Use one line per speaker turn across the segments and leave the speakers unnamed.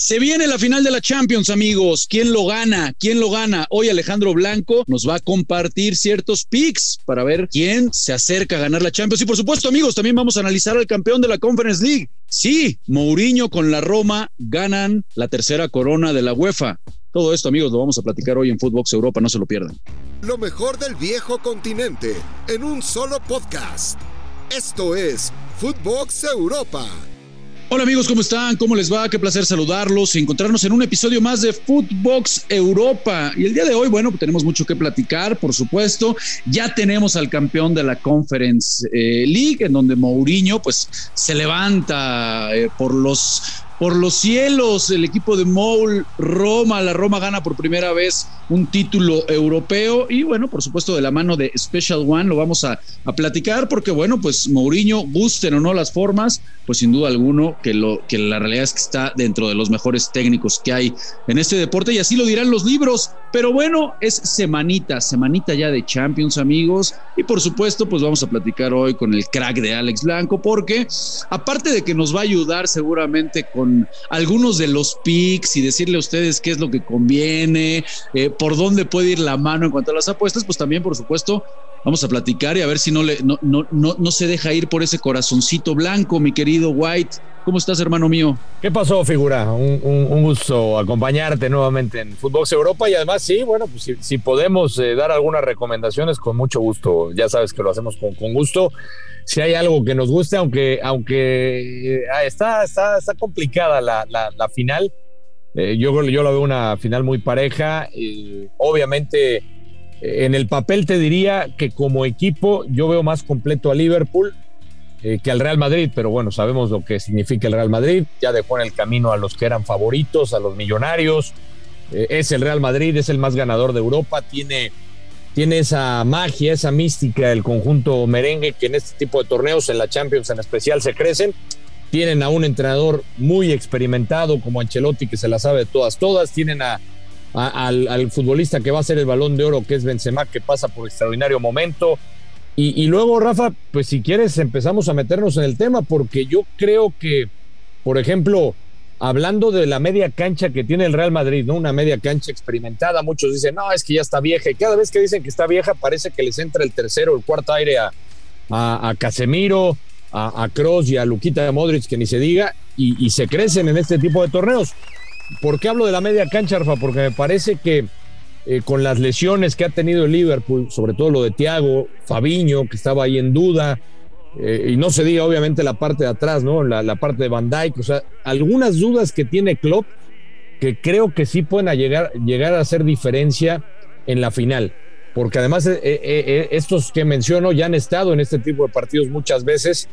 Se viene la final de la Champions, amigos. ¿Quién lo gana? ¿Quién lo gana? Hoy Alejandro Blanco nos va a compartir ciertos picks para ver quién se acerca a ganar la Champions. Y por supuesto, amigos, también vamos a analizar al campeón de la Conference League. Sí, Mourinho con la Roma ganan la tercera corona de la UEFA. Todo esto, amigos, lo vamos a platicar hoy en Footbox Europa, no se lo pierdan.
Lo mejor del viejo continente en un solo podcast. Esto es Footbox Europa.
Hola amigos, ¿cómo están? ¿Cómo les va? Qué placer saludarlos y encontrarnos en un episodio más de Footbox Europa. Y el día de hoy, bueno, tenemos mucho que platicar, por supuesto. Ya tenemos al campeón de la Conference eh, League, en donde Mourinho, pues, se levanta eh, por los por los cielos, el equipo de Moul, Roma, la Roma gana por primera vez un título europeo y bueno, por supuesto de la mano de Special One lo vamos a, platicar porque bueno, pues Mourinho, gusten o no las formas, pues sin duda alguno que, lo, que la realidad es que está dentro de los mejores técnicos que hay en este deporte y así lo dirán los libros, pero bueno, es semanita, semanita ya de Champions amigos. Y por supuesto pues vamos a platicar hoy con el crack de Alex Blanco porque aparte de que nos va a ayudar seguramente con algunos de los picks y decirle a ustedes qué es lo que conviene, eh, por dónde puede ir la mano en cuanto a las apuestas, pues también, por supuesto, vamos a platicar y a ver si no, le, no, no, no, se deja ir por ese corazoncito blanco, mi querido White. ¿Cómo estás, hermano mío?
¿Qué pasó, figura? Un, gusto acompañarte nuevamente en Footbox Europa y además, sí, bueno, pues si, podemos eh, dar algunas recomendaciones, con mucho gusto. Ya sabes que lo hacemos con, con gusto si hay algo que nos guste, aunque, aunque eh, está, está, está complicada la, la, final. Eh, yo, yo la veo una final muy pareja. obviamente, en el papel te diría que como equipo yo veo más completo a Liverpool eh, que al Real Madrid, pero bueno, sabemos lo que significa el Real Madrid. Ya dejó en el camino a los que eran favoritos, a los millonarios. es el Real Madrid, es el más ganador de Europa, tiene tiene esa magia, esa mística del conjunto merengue que en este tipo de torneos, en la Champions en especial, se crecen. Tienen a un entrenador muy experimentado como Ancelotti que se la sabe de todas, todas. Tienen a, al, futbolista que va a ser el balón de oro que es Benzema que pasa por extraordinario momento. Y, y luego, Rafa, pues si quieres empezamos a meternos en el tema porque yo creo que, por ejemplo, hablando de la media cancha que tiene el Real Madrid, ¿no? Una media cancha experimentada. Muchos dicen, no, es que ya está vieja. Y cada vez que dicen que está vieja, parece que les entra el tercero, el cuarto aire a, a, Casemiro, a, a Cross y a Luquita Modric, que ni se diga, y, se crecen en este tipo de torneos. ¿Por qué hablo de la media cancha, Rafa? Porque me parece que eh, con las lesiones que ha tenido el Liverpool, sobre todo lo de Thiago, Fabiño, que estaba ahí en duda, eh, y no se diga obviamente la parte de atrás, ¿no? La, parte de Van Dyke, o sea, algunas dudas que tiene Klopp que creo que sí pueden llegar, a hacer diferencia en la final. Porque además eh, estos que menciono ya han estado en este tipo de partidos muchas veces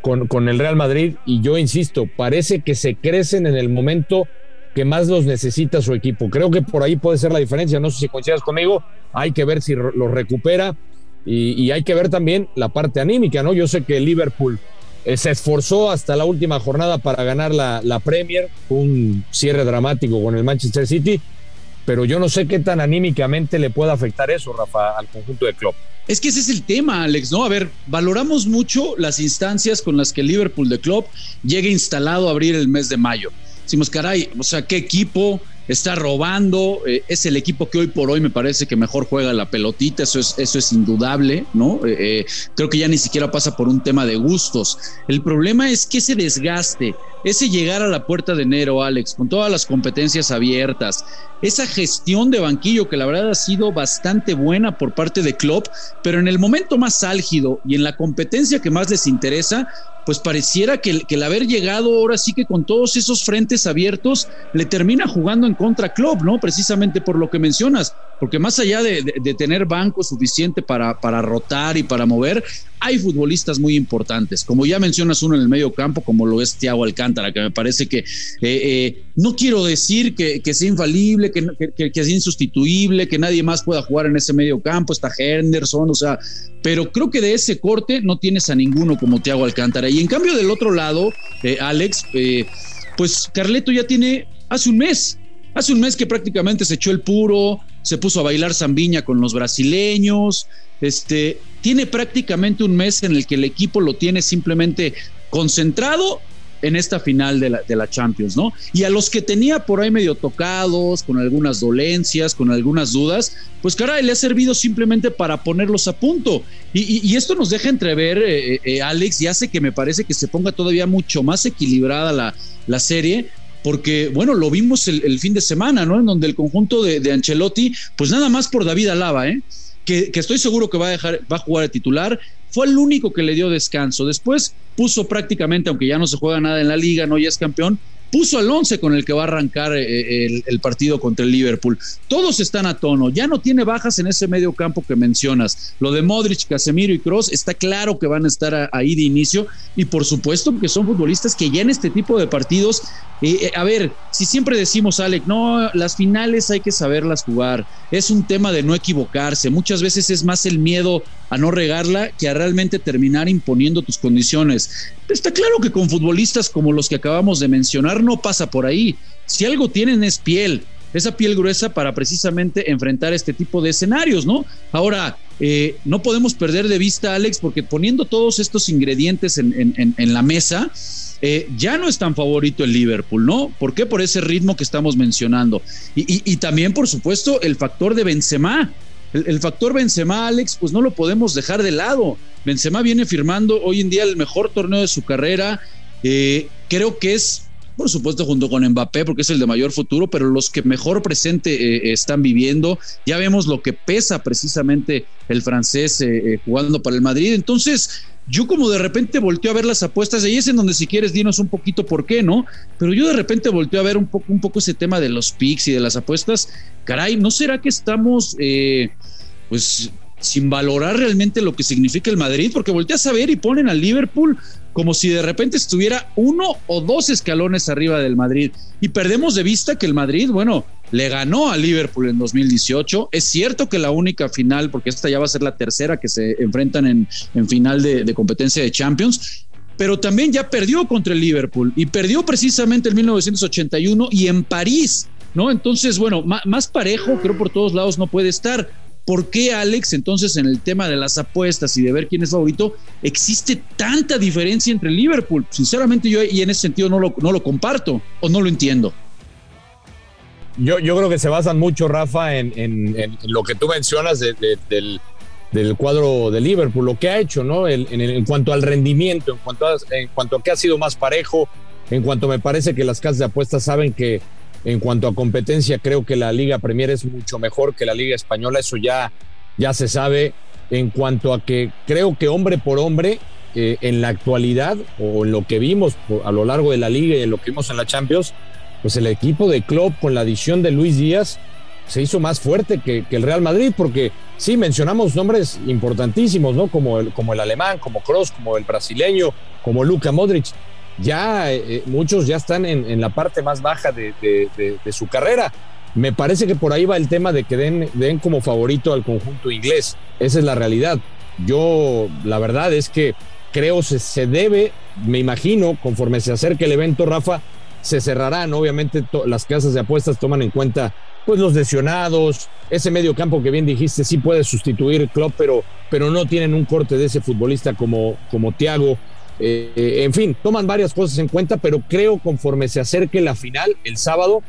con el Real Madrid y yo insisto, parece que se crecen en el momento que más los necesita su equipo. Creo que por ahí puede ser la diferencia. No sé si coincidas conmigo. Hay que ver si lo recupera. Y, hay que ver también la parte anímica, ¿no? Yo sé que Liverpool eh, se esforzó hasta la última jornada para ganar la, la Premier, un cierre dramático con el Manchester City, pero yo no sé qué tan anímicamente le puede afectar eso, Rafa, al conjunto de Klopp.
Es que ese es el tema, Alex, ¿no? A ver, valoramos mucho las instancias con las que Liverpool de Klopp llega instalado a abrir el mes de mayo. Decimos, caray, o sea, qué equipo, está robando, eh, es el equipo que hoy por hoy me parece que mejor juega la pelotita, eso es, eso es indudable, ¿no? Eh, eh, creo que ya ni siquiera pasa por un tema de gustos. El problema es que ese desgaste, ese llegar a la puerta de enero, Alex, con todas las competencias abiertas, esa gestión de banquillo que la verdad ha sido bastante buena por parte de Klopp, pero en el momento más álgido y en la competencia que más les interesa, pues pareciera que, que el haber llegado ahora sí que con todos esos frentes abiertos le termina jugando en contra Klopp, ¿no? Precisamente por lo que mencionas, porque más allá de, tener banco suficiente para, para rotar y para mover, hay futbolistas muy importantes, como ya mencionas uno en el medio campo, como lo es Thiago Alcántara, que me parece que eh, eh, no quiero decir que, que sea infalible, que, que, sea insustituible, que nadie más pueda jugar en ese medio campo, está Henderson, o sea, pero creo que de ese corte no tienes a ninguno como Thiago Alcántara. En cambio del otro lado, eh, Alex, pues Carleto ya tiene hace un mes Hace un mes que prácticamente se echó el puro, se puso a bailar zambiña con los brasileños. Este, tiene prácticamente un mes en el que el equipo lo tiene simplemente concentrado en esta final de la, de la Champions, ¿no? Y a los que tenía por ahí medio tocados, con algunas dolencias, con algunas dudas, pues caray, le ha servido simplemente para ponerlos a punto. Y, esto nos deja entrever, eh, eh, Alex, y hace que me parece que se ponga todavía mucho más equilibrada la, la serie, porque, bueno, lo vimos el, fin de semana, ¿no? En donde el conjunto de, de Ancelotti, pues nada más por David Alaba, ¿eh? Que, estoy seguro que va a dejar, va a jugar de titular, fue el único que le dio descanso. Después puso prácticamente, aunque ya no se juega nada en la liga, no ya es campeón, puso al 11 con el que va a arrancar eh, el, el, partido contra el Liverpool. Todos están a tono, ya no tiene bajas en ese medio campo que mencionas. Lo de Modric, Casemiro y Cross está claro que van a estar ahí de inicio y por supuesto que son futbolistas que ya en este tipo de partidos, eh, eh, a ver, si siempre decimos, Alec, no, las finales hay que saberlas jugar, es un tema de no equivocarse, muchas veces es más el miedo a no regarla que a realmente terminar imponiendo tus condiciones. Está claro que con futbolistas como los que acabamos de mencionar no pasa por ahí. Si algo tienen es piel, esa piel gruesa para precisamente enfrentar este tipo de escenarios, ¿no? Ahora, eh, no podemos perder de vista, Alex, porque poniendo todos estos ingredientes en, en, la mesa, eh, ya no es tan favorito el Liverpool, ¿no? ¿Por qué? Por ese ritmo que estamos mencionando. Y, y, y también, por supuesto, el factor de Benzema. El, factor Benzema, Alex, pues no lo podemos dejar de lado. Benzema viene firmando hoy en día el mejor torneo de su carrera. Eh, creo que es, por supuesto, junto con Mbappé, porque es el de mayor futuro, pero los que mejor presente eh, están viviendo. Ya vemos lo que pesa precisamente el francés eh, jugando para el Madrid. Entonces, yo como de repente volteo a ver las apuestas, ahí es en donde si quieres dinos un poquito por qué, ¿no? Pero yo de repente volteo a ver un poco, un poco ese tema de los picks y de las apuestas. Caray, ¿no será que estamos, eh, pues, sin valorar realmente lo que significa el Madrid? Porque volteas a ver y ponen al Liverpool como si de repente estuviera uno o dos escalones arriba del Madrid. Y perdemos de vista que el Madrid, bueno, le ganó a Liverpool en 2018. Es cierto que la única final, porque esta ya va a ser la tercera que se enfrentan en, final de, de competencia de Champions, pero también ya perdió contra el Liverpool y perdió precisamente en 1981 y en París, ¿no? Entonces, bueno, más parejo, creo por todos lados no puede estar. ¿Por qué, Alex, entonces en el tema de las apuestas y de ver quién es favorito, existe tanta diferencia entre Liverpool? Sinceramente yo y en ese sentido no lo, no lo comparto o no lo entiendo.
Yo, yo creo que se basan mucho, Rafa, en, en, lo que tú mencionas del, del, cuadro de Liverpool, lo que ha hecho, ¿no? en, en, cuanto al rendimiento, en cuanto a, en cuanto a que ha sido más parejo, en cuanto me parece que las casas de apuestas saben que en cuanto a competencia, creo que la Liga Premier es mucho mejor que la Liga Española, eso ya, ya se sabe. En cuanto a que creo que hombre por hombre, eh, en la actualidad, o en lo que vimos a lo largo de la Liga y en lo que vimos en la Champions, pues el equipo de Klopp con la adición de Luis Díaz se hizo más fuerte que, el Real Madrid, porque sí, mencionamos nombres importantísimos, ¿no? Como el, como el alemán, como Kroos, como el brasileño, como Luka Modric, ya eh, eh, muchos ya están en, la parte más baja de, su carrera. Me parece que por ahí va el tema de que den, den como favorito al conjunto inglés. Esa es la realidad. Yo, la verdad es que creo se, se debe, me imagino, conforme se acerque el evento, Rafa, se cerrarán. Obviamente las casas de apuestas toman en cuenta pues los lesionados, ese medio campo que bien dijiste, sí puede sustituir Klopp, pero, pero no tienen un corte de ese futbolista como, como. Eh, en fin, toman varias cosas en cuenta, pero creo conforme se acerque la final el sábado,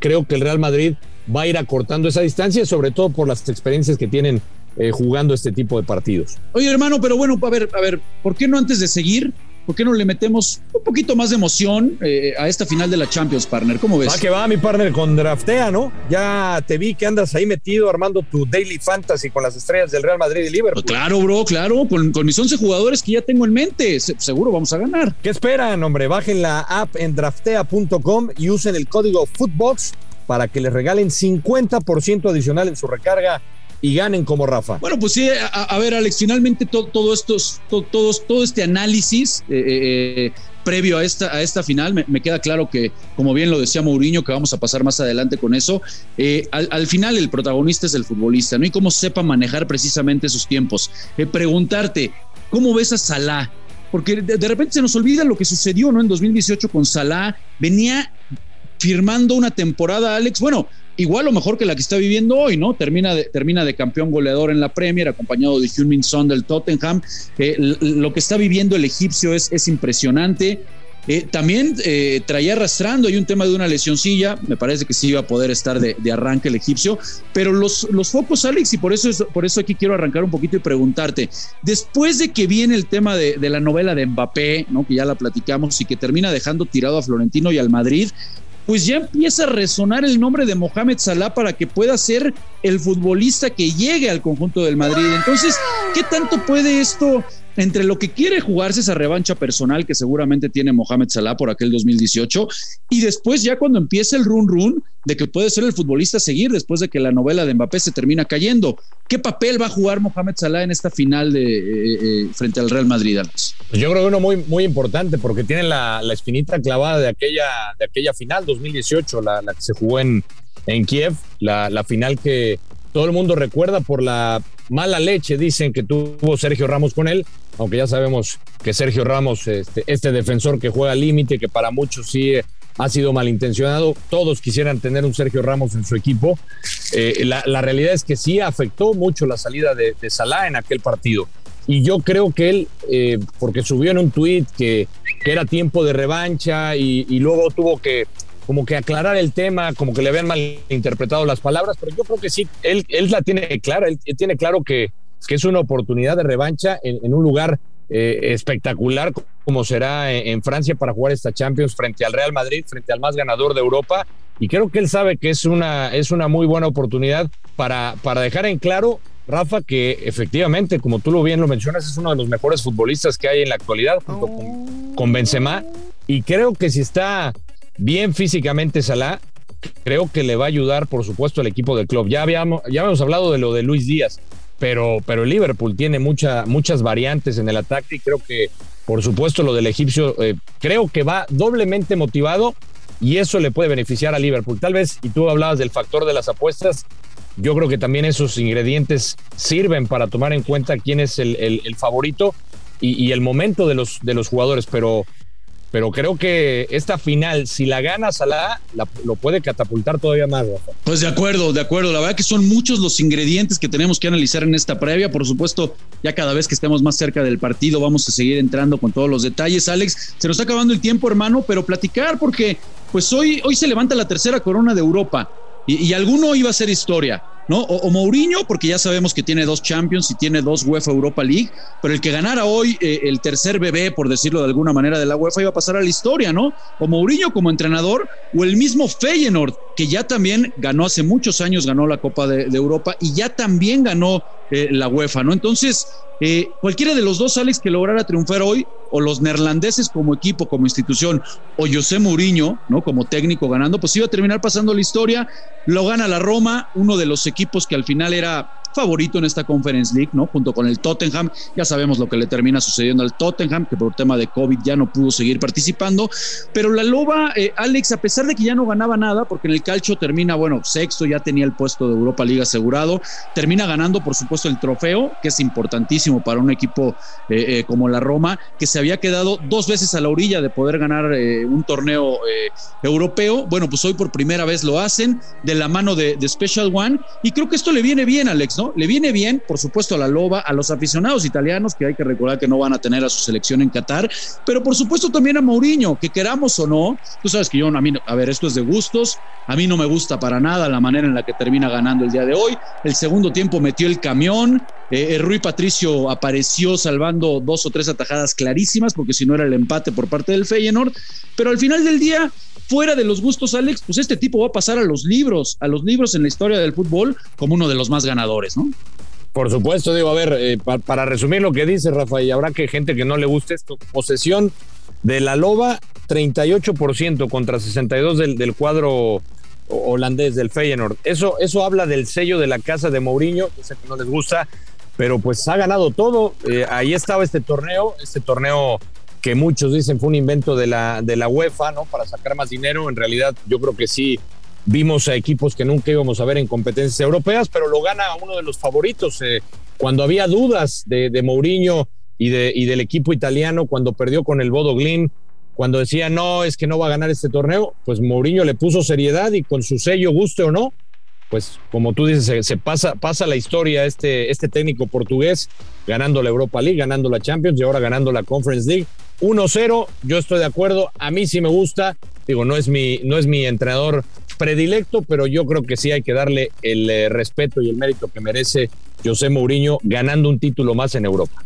creo que el Real Madrid va a ir acortando esa distancia, sobre todo por las experiencias que tienen eh, jugando este tipo de partidos.
Oye, hermano, pero bueno, a ver, a ver, ¿por qué no antes de seguir? ¿Por qué no le metemos un poquito más de emoción eh, a esta final de la Champions, partner? ¿Cómo ves?
Va que va, mi partner, con Draftea, ¿no? Ya te vi que andas ahí metido armando tu Daily Fantasy con las estrellas del Real Madrid y Liverpool.
Claro, bro, claro. Con, mis 11 jugadores que ya tengo en mente, seguro vamos a ganar.
¿Qué esperan, hombre? Bajen la app en draftea.com y usen el código Footbox para que les regalen 50% adicional en su recarga y ganen como Rafa.
Bueno, pues sí, a, ver, Alex, finalmente todo, estos, todo, este análisis eh, eh, previo a esta, a esta final, me, queda claro que, como bien lo decía Mourinho, que vamos a pasar más adelante con eso, eh, al, final el protagonista es el futbolista, ¿no? Y cómo sepa manejar precisamente sus tiempos. preguntarte, ¿cómo ves a Salah? Porque de, de, repente se nos olvida lo que sucedió, ¿no? En 2018 con Salah, venía firmando una temporada, Alex, bueno, igual o mejor que la que está viviendo hoy, ¿no? Termina de, termina de campeón goleador en la Premier, acompañado de Hyun Son del Tottenham. Eh, lo que está viviendo el egipcio es, es impresionante. eh, también eh, traía arrastrando, hay un tema de una lesioncilla, me parece que sí iba a poder estar de, arranque el egipcio, pero los, los focos, Alex, y por eso, por eso aquí quiero arrancar un poquito y preguntarte, después de que viene el tema de, de la novela de Mbappé, ¿no? que ya la platicamos y que termina dejando tirado a Florentino y al Madrid, pues ya empieza a resonar el nombre de Mohamed Salah para que pueda ser el futbolista que llegue al conjunto del Madrid. Entonces, ¿qué tanto puede esto entre lo que quiere jugarse esa revancha personal que seguramente tiene Mohamed Salah por aquel 2018 y después ya cuando empieza el run run de que puede ser el futbolista a seguir después de que la novela de Mbappé se termina cayendo. ¿Qué papel va a jugar Mohamed Salah en esta final eh, eh, frente al Real Madrid? Pues
yo creo que uno muy, muy importante porque tiene la, espinita clavada de aquella, de aquella final 2018, la, la que se jugó en, en Kiev, la, la final que todo el mundo recuerda por la mala leche, dicen que tuvo Sergio Ramos con él, aunque ya sabemos que Sergio Ramos, este, este defensor que juega límite, que para muchos sí eh, ha sido malintencionado, todos quisieran tener un Sergio Ramos en su equipo. Eh, la, realidad es que sí afectó mucho la salida de, Salah en aquel partido. Y yo creo que él, eh, porque subió en un tuit que, era tiempo de revancha y, y luego tuvo que como que aclarar el tema, como que le habían malinterpretado las palabras, pero yo creo que sí, él, él la tiene clara, él tiene claro que, que es una oportunidad de revancha en, un lugar eh, espectacular como será en, Francia para jugar esta Champions frente al Real Madrid, frente al más ganador de Europa. Y creo que él sabe que es una, es una muy buena oportunidad para, para dejar en claro, Rafa, que efectivamente, como tú lo bien lo mencionas, es uno de los mejores futbolistas que hay en la actualidad, junto con, con Benzema. Y creo que si está bien físicamente Salah, creo que le va a ayudar, por supuesto, al equipo del club. Ya habíamos, ya habíamos hablado de lo de Luis Díaz, pero, pero el Liverpool tiene mucha, muchas variantes en el ataque y creo que, por supuesto, lo del egipcio, eh, creo que va doblemente motivado y eso le puede beneficiar a Liverpool. Tal vez, y tú hablabas del factor de las apuestas, yo creo que también esos ingredientes sirven para tomar en cuenta quién es el, favorito y, y, el momento de los, de los jugadores, pero pero creo que esta final, si la gana Salah, lo puede catapultar todavía más,
Pues de acuerdo, de acuerdo. La verdad que son muchos los ingredientes que tenemos que analizar en esta previa. Por supuesto, ya cada vez que estemos más cerca del partido, vamos a seguir entrando con todos los detalles. Alex, se nos está acabando el tiempo, hermano, pero platicar porque pues hoy, hoy se levanta la tercera corona de Europa y alguno iba a ser historia. ¿No? O, Mourinho, porque ya sabemos que tiene dos Champions y tiene dos UEFA Europa League, pero el que ganara hoy eh, el tercer bebé, por decirlo de alguna manera, de la UEFA iba a pasar a la historia, ¿no? O Mourinho como entrenador, o el mismo Feyenoord, que ya también ganó hace muchos años, ganó la Copa de, Europa y ya también ganó eh, la UEFA, ¿no? Entonces, eh, cualquiera de los dos, Alex, que lograra triunfar hoy, o los neerlandeses como equipo, como institución, o José Mourinho, ¿no? Como técnico ganando, pues iba a terminar pasando la historia. Lo gana la Roma, uno de los equipos que al final era favorito en esta Conference League, ¿no? Junto con el Tottenham. Ya sabemos lo que le termina sucediendo al Tottenham, que por tema de COVID ya no pudo seguir participando. Pero la Loba, eh, Alex, a pesar de que ya no ganaba nada, porque en el calcio termina, bueno, sexto, ya tenía el puesto de Europa League asegurado, termina ganando, por supuesto, el trofeo, que es importantísimo para un equipo eh, eh, como la Roma, que se había quedado dos veces a la orilla de poder ganar un torneo europeo. Bueno, pues hoy por primera vez lo hacen de la mano de Special One, y creo que esto le viene bien, Alex, ¿no? Le viene bien, por supuesto, a la Loba, a los aficionados italianos, que hay que recordar que no van a tener a su selección en Qatar, pero por supuesto también a Mourinho, que queramos o no, tú sabes que yo, a mí, a ver, esto es de gustos, a mí no me gusta para nada la manera en la que termina ganando el día de hoy. El segundo tiempo metió el camión, eh, Rui Patricio apareció salvando dos o tres atajadas clarísimas, porque si no era el empate por parte del Feyenoord, pero al final del día fuera de los gustos, Alex, pues este tipo va a pasar a los libros, a los libros en la historia del fútbol como uno de los más ganadores, ¿no?
Por supuesto, digo, a ver, eh, para resumir lo que dice Rafa, y habrá que gente que no le guste esto, posesión de la Loba, 38% contra 62% del, del cuadro holandés del Feyenoord. Eso, eso habla del sello de la casa de Mourinho, que sé que no les gusta, pero pues ha ganado todo. Eh, ahí estaba este torneo, este torneo que muchos dicen fue un invento de la, de la UEFA, ¿no? Para sacar más dinero. En realidad, yo creo que sí vimos a equipos que nunca íbamos a ver en competencias europeas, pero lo gana uno de los favoritos. Eh, cuando había dudas de, de Mourinho y, de, y del equipo italiano, cuando perdió con el Bodo Glin, cuando decía no, es que no va a ganar este torneo, pues Mourinho le puso seriedad y con su sello, guste o no, pues como tú dices, se, pasa, pasa la historia este, este técnico portugués ganando la Europa League, ganando la Champions y ahora ganando la Conference League. 1-0, yo estoy de acuerdo, a mí sí me gusta, digo, no es mi, no es mi entrenador predilecto, pero yo creo que sí hay que darle el eh, respeto y el mérito que merece José Mourinho ganando un título más en Europa.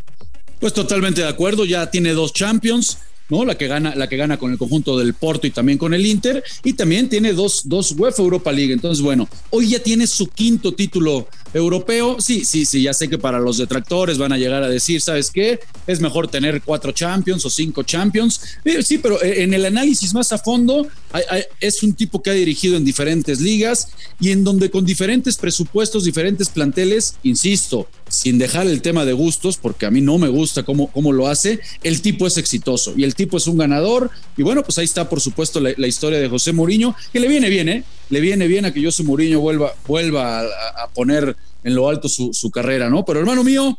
Pues totalmente de acuerdo, ya tiene dos Champions, ¿no? La que gana, la que gana con el conjunto del Porto y también con el Inter, y también tiene dos, dos UEFA Europa League. Entonces, bueno, hoy ya tiene su quinto título europeo. Sí, sí, sí, ya sé que para los detractores van a llegar a decir, ¿sabes qué? Es mejor tener cuatro Champions o cinco Champions. Eh, sí, pero eh, en el análisis más a fondo, es un tipo que ha dirigido en diferentes ligas y en donde con diferentes presupuestos, diferentes planteles, insisto, sin dejar el tema de gustos, porque a mí no me gusta cómo, cómo lo hace, el tipo es exitoso y el tipo es un ganador. Y bueno, pues ahí está, por supuesto, la, historia de José Mourinho, que le viene bien, ¿eh? Le viene bien a que José Mourinho vuelva, vuelva a, poner en lo alto su, su, carrera, ¿no? Pero hermano mío,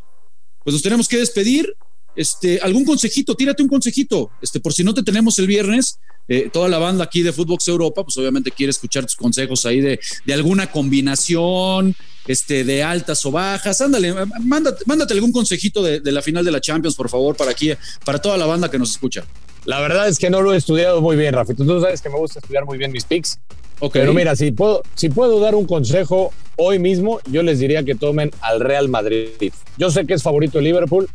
pues nos tenemos que despedir. Este, algún consejito, tírate un consejito, este, por si no te tenemos el viernes, eh, toda la banda aquí de Footbox Europa, pues obviamente quiere escuchar tus consejos ahí de, de alguna combinación, este, de altas o bajas. Ándale, mándate, mándate algún consejito de, la final de la Champions, por favor, para aquí, para toda la banda que nos escucha.
La verdad es que no lo he estudiado muy bien, Rafi. Tú sabes que me gusta estudiar muy bien mis picks. Okay. Pero mira, si puedo, si puedo dar un consejo hoy mismo, yo les diría que tomen al Real Madrid. Yo sé que es favorito el Liverpool,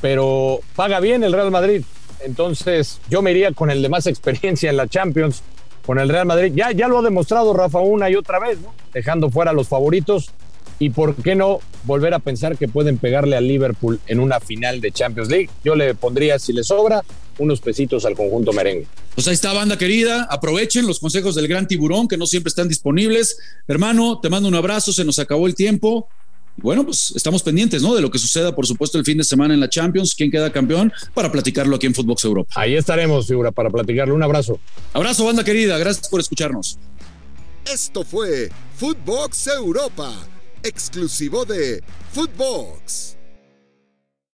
pero paga bien el Real Madrid. Entonces, yo me iría con el de más experiencia en la Champions, con el Real Madrid. Ya, ya lo ha demostrado Rafa una y otra vez, ¿no? Dejando fuera a los favoritos. Y por qué no volver a pensar que pueden pegarle al Liverpool en una final de Champions League. Yo le pondría, si le sobra, unos pesitos al conjunto merengue.
Pues ahí está, banda querida. Aprovechen los consejos del gran tiburón, que no siempre están disponibles. Hermano, te mando un abrazo, se nos acabó el tiempo bueno, pues estamos pendientes, ¿no? De lo que suceda, por supuesto, el fin de semana en la Champions, quién queda campeón, para platicarlo aquí en Footbox Europa.
Ahí estaremos, figura, para platicarlo. Un abrazo.
Abrazo, banda querida. Gracias por escucharnos.
Esto fue Footbox Europa, exclusivo de Footbox.